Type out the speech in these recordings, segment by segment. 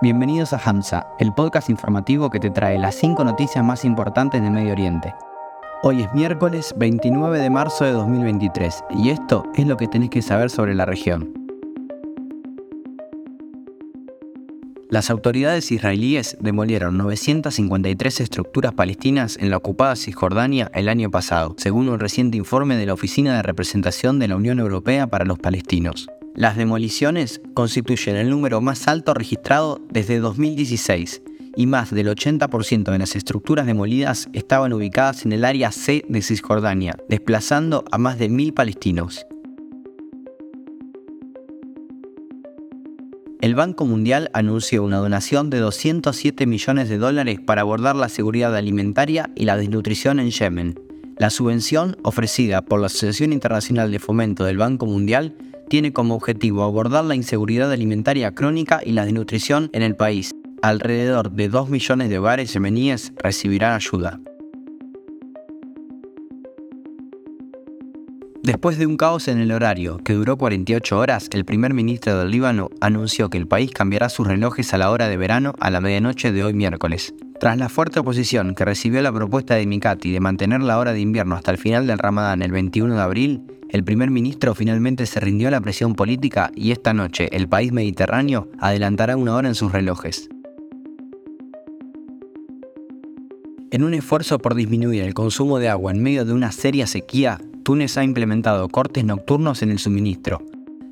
Bienvenidos a Hamza, el podcast informativo que te trae las 5 noticias más importantes de Medio Oriente. Hoy es miércoles 29 de marzo de 2023 y esto es lo que tenés que saber sobre la región. Las autoridades israelíes demolieron 953 estructuras palestinas en la ocupada Cisjordania el año pasado, según un reciente informe de la Oficina de Representación de la Unión Europea para los Palestinos. Las demoliciones constituyen el número más alto registrado desde 2016 y más del 80% de las estructuras demolidas estaban ubicadas en el área C de Cisjordania, desplazando a más de mil palestinos. El Banco Mundial anunció una donación de 207 millones de dólares para abordar la seguridad alimentaria y la desnutrición en Yemen. La subvención, ofrecida por la Asociación Internacional de Fomento del Banco Mundial, tiene como objetivo abordar la inseguridad alimentaria crónica y la desnutrición en el país. Alrededor de 2 millones de hogares yemeníes recibirán ayuda. Después de un caos en el horario que duró 48 horas, el primer ministro del Líbano anunció que el país cambiará sus relojes a la hora de verano a la medianoche de hoy miércoles. Tras la fuerte oposición que recibió la propuesta de Mikati de mantener la hora de invierno hasta el final del Ramadán el 21 de abril, el primer ministro finalmente se rindió a la presión política y esta noche el país mediterráneo adelantará una hora en sus relojes. En un esfuerzo por disminuir el consumo de agua en medio de una seria sequía, Túnez ha implementado cortes nocturnos en el suministro.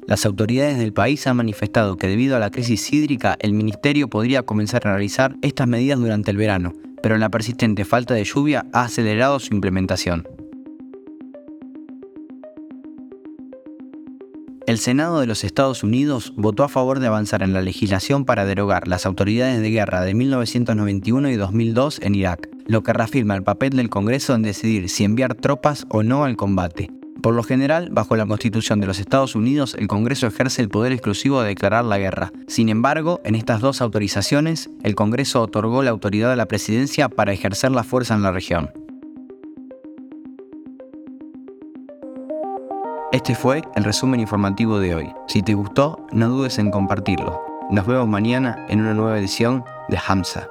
Las autoridades del país han manifestado que debido a la crisis hídrica el ministerio podría comenzar a realizar estas medidas durante el verano, pero la persistente falta de lluvia ha acelerado su implementación. El Senado de los Estados Unidos votó a favor de avanzar en la legislación para derogar las autoridades de guerra de 1991 y 2002 en Irak, lo que reafirma el papel del Congreso en decidir si enviar tropas o no al combate. Por lo general, bajo la Constitución de los Estados Unidos, el Congreso ejerce el poder exclusivo de declarar la guerra. Sin embargo, en estas dos autorizaciones, el Congreso otorgó la autoridad a la presidencia para ejercer la fuerza en la región. Este fue el resumen informativo de hoy. Si te gustó, no dudes en compartirlo. Nos vemos mañana en una nueva edición de Hamza.